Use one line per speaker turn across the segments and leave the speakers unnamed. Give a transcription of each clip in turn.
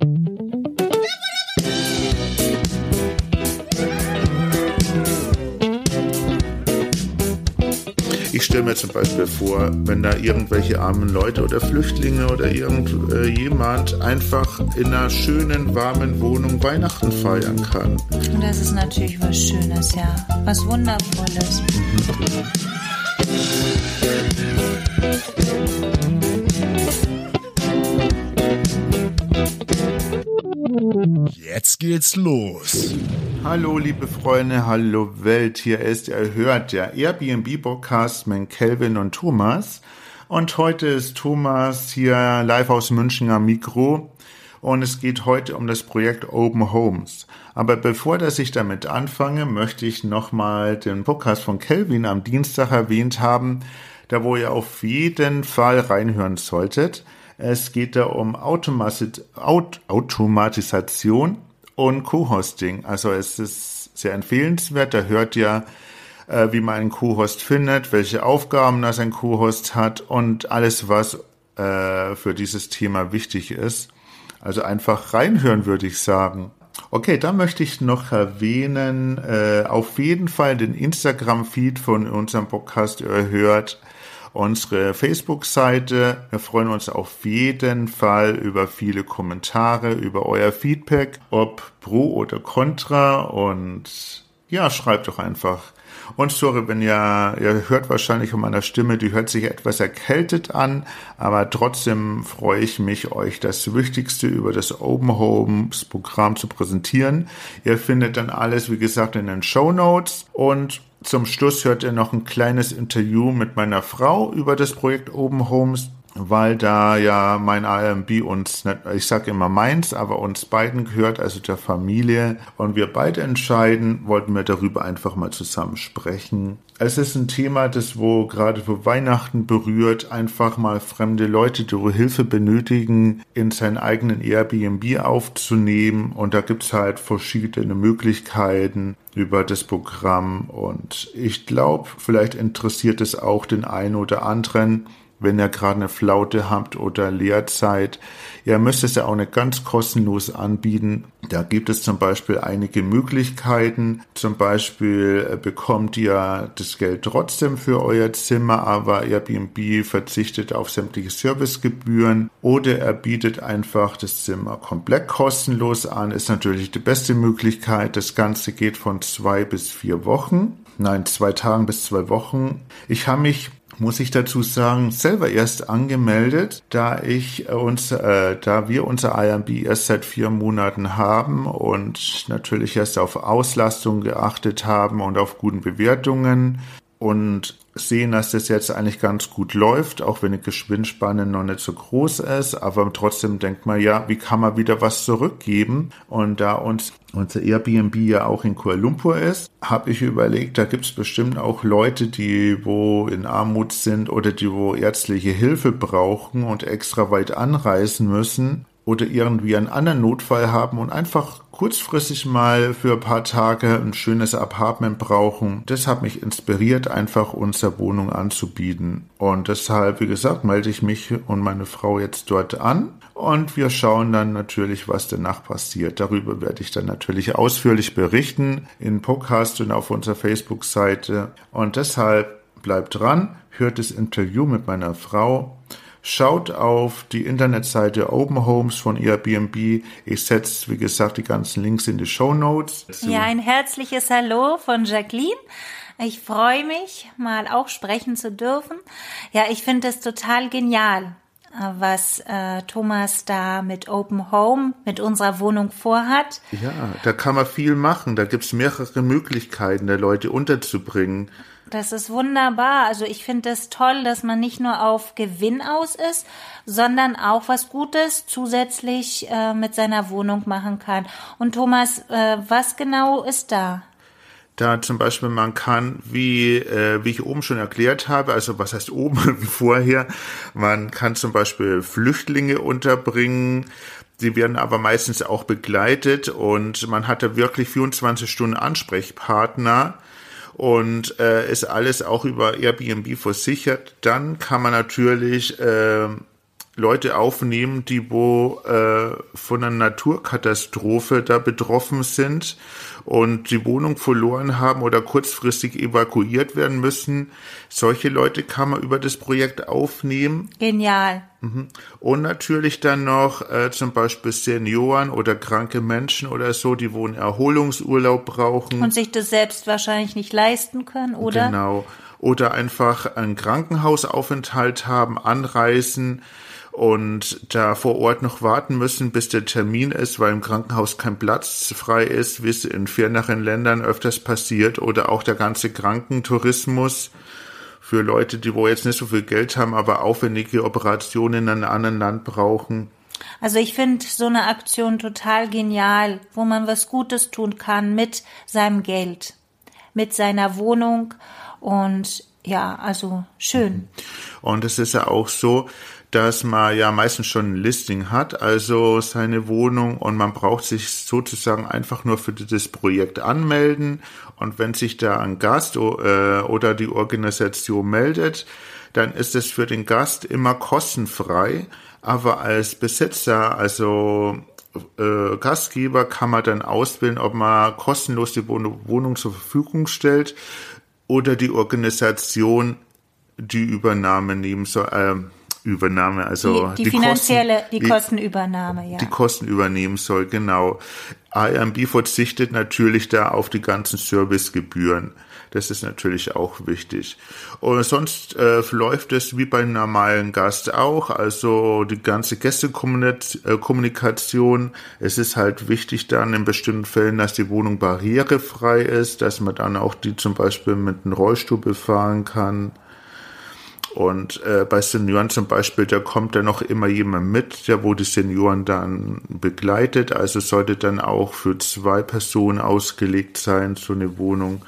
Ich stelle mir zum Beispiel vor, wenn da irgendwelche armen Leute oder Flüchtlinge oder irgendjemand äh, einfach in einer schönen, warmen Wohnung Weihnachten feiern kann.
Und das ist natürlich was Schönes, ja. Was Wundervolles. Mhm.
Geht's los.
Hallo liebe Freunde, hallo Welt. Hier ist ihr hört der Airbnb Podcast mit Kelvin und Thomas. Und heute ist Thomas hier live aus München am Mikro. Und es geht heute um das Projekt Open Homes. Aber bevor dass ich damit anfange, möchte ich nochmal den Podcast von Kelvin am Dienstag erwähnt haben, da wo ihr auf jeden Fall reinhören solltet. Es geht da um Automatis Automatisation und Co-Hosting. Also es ist sehr empfehlenswert. Da hört ihr, äh, wie man einen Co-Host findet, welche Aufgaben das ein Co-Host hat und alles, was äh, für dieses Thema wichtig ist. Also einfach reinhören, würde ich sagen. Okay, da möchte ich noch erwähnen, äh, auf jeden Fall den Instagram-Feed von unserem Podcast ihr hört unsere Facebook-Seite. Wir freuen uns auf jeden Fall über viele Kommentare, über euer Feedback, ob pro oder contra und ja, schreibt doch einfach. Und sorry, wenn ihr, ihr hört wahrscheinlich um meiner Stimme, die hört sich etwas erkältet an, aber trotzdem freue ich mich, euch das Wichtigste über das Open Homes Programm zu präsentieren. Ihr findet dann alles, wie gesagt, in den Show Notes und zum Schluss hört ihr noch ein kleines Interview mit meiner Frau über das Projekt Open Homes, weil da ja mein AMB uns, ich sage immer meins, aber uns beiden gehört, also der Familie. Und wir beide entscheiden, wollten wir darüber einfach mal zusammen sprechen. Es ist ein Thema, das wo gerade für Weihnachten berührt, einfach mal fremde Leute, die Hilfe benötigen, in seinen eigenen Airbnb aufzunehmen. Und da gibt's halt verschiedene Möglichkeiten über das Programm. Und ich glaube, vielleicht interessiert es auch den einen oder anderen, wenn ihr gerade eine Flaute habt oder Lehrzeit. Ihr müsst es ja auch nicht ganz kostenlos anbieten. Da gibt es zum Beispiel einige Möglichkeiten. Zum Beispiel äh, bekommt ihr das Geld trotzdem für euer Zimmer, aber Airbnb verzichtet auf sämtliche Servicegebühren oder er bietet einfach das Zimmer komplett kostenlos an. Ist natürlich die beste Möglichkeit. Das Ganze geht von zwei bis vier Wochen. Nein, zwei Tagen bis zwei Wochen. Ich habe mich muss ich dazu sagen, selber erst angemeldet, da ich uns, äh, da wir unser IMB erst seit vier Monaten haben und natürlich erst auf Auslastung geachtet haben und auf guten Bewertungen. Und sehen, dass das jetzt eigentlich ganz gut läuft, auch wenn die Geschwindspanne noch nicht so groß ist. Aber trotzdem denkt man ja, wie kann man wieder was zurückgeben? Und da uns unser Airbnb ja auch in Kuala Lumpur ist, habe ich überlegt, da gibt es bestimmt auch Leute, die wo in Armut sind oder die wo ärztliche Hilfe brauchen und extra weit anreisen müssen oder irgendwie einen anderen Notfall haben und einfach kurzfristig mal für ein paar Tage ein schönes Apartment brauchen. Das hat mich inspiriert, einfach unsere Wohnung anzubieten. Und deshalb, wie gesagt, melde ich mich und meine Frau jetzt dort an. Und wir schauen dann natürlich, was danach passiert. Darüber werde ich dann natürlich ausführlich berichten in Podcast und auf unserer Facebook-Seite. Und deshalb bleibt dran, hört das Interview mit meiner Frau Schaut auf die Internetseite Open Homes von Airbnb. Ich setze, wie gesagt, die ganzen Links in die Show Notes.
Ja, ein herzliches Hallo von Jacqueline. Ich freue mich, mal auch sprechen zu dürfen. Ja, ich finde es total genial, was äh, Thomas da mit Open Home, mit unserer Wohnung vorhat.
Ja, da kann man viel machen. Da gibt es mehrere Möglichkeiten, der Leute unterzubringen.
Das ist wunderbar. Also ich finde es das toll, dass man nicht nur auf Gewinn aus ist, sondern auch was Gutes zusätzlich äh, mit seiner Wohnung machen kann. Und Thomas, äh, was genau ist da?
Da zum Beispiel man kann, wie, äh, wie ich oben schon erklärt habe, also was heißt oben wie vorher, man kann zum Beispiel Flüchtlinge unterbringen, Sie werden aber meistens auch begleitet und man hatte wirklich 24 Stunden Ansprechpartner und äh, ist alles auch über Airbnb versichert, dann kann man natürlich äh, Leute aufnehmen, die wo äh, von einer Naturkatastrophe da betroffen sind und die Wohnung verloren haben oder kurzfristig evakuiert werden müssen. Solche Leute kann man über das Projekt aufnehmen.
Genial.
Und natürlich dann noch äh, zum Beispiel Senioren oder kranke Menschen oder so, die wo einen Erholungsurlaub brauchen.
Und sich das selbst wahrscheinlich nicht leisten können, oder?
Genau. Oder einfach einen Krankenhausaufenthalt haben, anreisen und da vor Ort noch warten müssen, bis der Termin ist, weil im Krankenhaus kein Platz frei ist, wie es in ferneren Ländern öfters passiert, oder auch der ganze Krankentourismus für Leute, die wo jetzt nicht so viel Geld haben, aber aufwendige Operationen in einem anderen Land brauchen.
Also ich finde so eine Aktion total genial, wo man was Gutes tun kann mit seinem Geld, mit seiner Wohnung und ja, also schön.
Und es ist ja auch so, dass man ja meistens schon ein Listing hat, also seine Wohnung und man braucht sich sozusagen einfach nur für dieses Projekt anmelden und wenn sich da ein Gast äh, oder die Organisation meldet, dann ist es für den Gast immer kostenfrei, aber als Besitzer, also äh, Gastgeber kann man dann auswählen, ob man kostenlos die Wohnung zur Verfügung stellt oder die Organisation die Übernahme nehmen soll. Äh, Übernahme, also
die, die, die finanzielle, Kosten, die Kostenübernahme, ja.
Die Kosten übernehmen soll, genau. IMB verzichtet natürlich da auf die ganzen Servicegebühren. Das ist natürlich auch wichtig. Und sonst äh, läuft es wie bei normalen Gast auch. Also die ganze Gästekommunikation. Es ist halt wichtig dann in bestimmten Fällen, dass die Wohnung barrierefrei ist, dass man dann auch die zum Beispiel mit einem Rollstuhl befahren kann. Und äh, bei Senioren zum Beispiel, da kommt dann noch immer jemand mit, der wo die Senioren dann begleitet. Also sollte dann auch für zwei Personen ausgelegt sein, so eine Wohnung.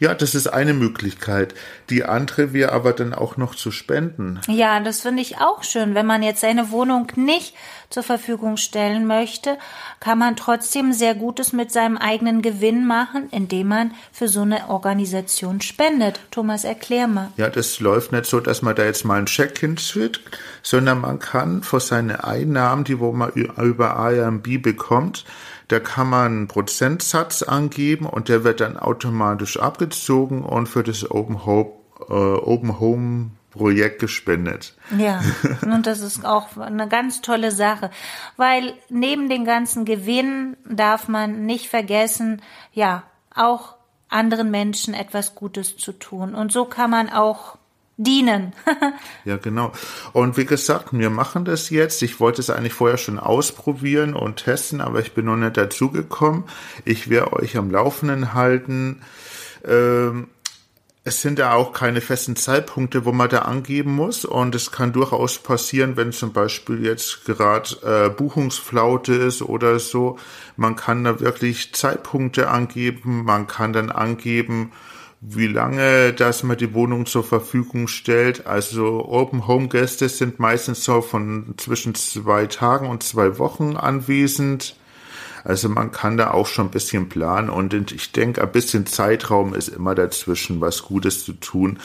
Ja, das ist eine Möglichkeit. Die andere wäre aber dann auch noch zu spenden.
Ja, das finde ich auch schön. Wenn man jetzt seine Wohnung nicht zur Verfügung stellen möchte, kann man trotzdem sehr Gutes mit seinem eigenen Gewinn machen, indem man für so eine Organisation spendet. Thomas, erklär mal.
Ja, das läuft nicht so, dass man da jetzt mal einen Check hinschickt, sondern man kann für seine Einnahmen, die wo man über IMB bekommt, da kann man einen Prozentsatz angeben und der wird dann automatisch abgezogen und für das Open Home, äh, Open Home Projekt gespendet.
Ja, und das ist auch eine ganz tolle Sache, weil neben den ganzen Gewinnen darf man nicht vergessen, ja, auch anderen Menschen etwas Gutes zu tun. Und so kann man auch dienen.
ja, genau. Und wie gesagt, wir machen das jetzt. Ich wollte es eigentlich vorher schon ausprobieren und testen, aber ich bin noch nicht dazu gekommen. Ich werde euch am Laufenden halten. Ähm, es sind ja auch keine festen Zeitpunkte, wo man da angeben muss. Und es kann durchaus passieren, wenn zum Beispiel jetzt gerade äh, Buchungsflaute ist oder so. Man kann da wirklich Zeitpunkte angeben. Man kann dann angeben, wie lange, dass man die Wohnung zur Verfügung stellt. Also Open Home Gäste sind meistens so von zwischen zwei Tagen und zwei Wochen anwesend. Also man kann da auch schon ein bisschen planen und ich denke, ein bisschen Zeitraum ist immer dazwischen, was Gutes zu tun.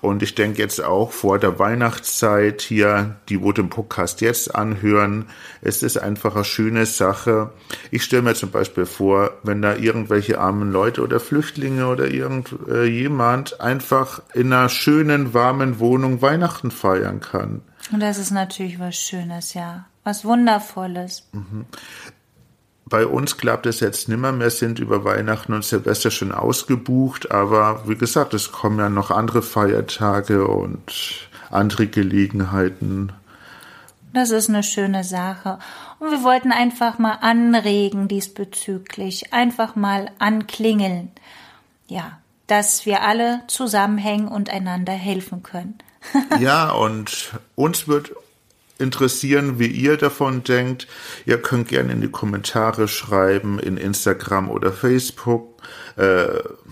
Und ich denke jetzt auch vor der Weihnachtszeit hier, die wo den Podcast jetzt anhören, es ist einfach eine schöne Sache. Ich stelle mir zum Beispiel vor, wenn da irgendwelche armen Leute oder Flüchtlinge oder irgendjemand äh, einfach in einer schönen, warmen Wohnung Weihnachten feiern kann.
Und das ist natürlich was Schönes, ja. Was Wundervolles.
Bei uns klappt es jetzt nimmer. Wir sind über Weihnachten und Silvester schon ausgebucht, aber wie gesagt, es kommen ja noch andere Feiertage und andere Gelegenheiten.
Das ist eine schöne Sache. Und wir wollten einfach mal anregen diesbezüglich, einfach mal anklingeln. Ja, dass wir alle zusammenhängen und einander helfen können.
ja, und uns wird interessieren, wie ihr davon denkt. Ihr könnt gerne in die Kommentare schreiben, in Instagram oder Facebook. Äh,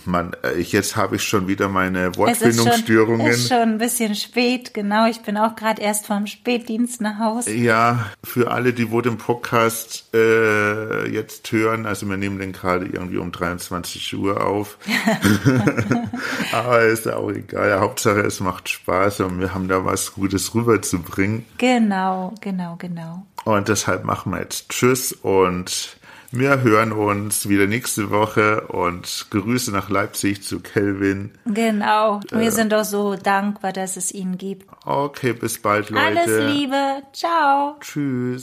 man, äh, jetzt habe ich schon wieder meine
Es ist
Wortfindungsstörungen.
schon, ist schon ein bisschen spät, genau. Ich bin auch gerade erst vom Spätdienst nach Hause.
Ja, für alle, die wo den Podcast äh, jetzt hören, also wir nehmen den gerade irgendwie um 23 Uhr auf. Aber ist auch egal. Hauptsache es macht Spaß und wir haben da was Gutes rüberzubringen.
Genau, genau, genau.
Und deshalb machen wir jetzt Tschüss und wir hören uns wieder nächste Woche und Grüße nach Leipzig zu Kelvin.
Genau. Wir sind auch so dankbar, dass es ihn gibt.
Okay, bis bald, Leute.
Alles Liebe. Ciao.
Tschüss.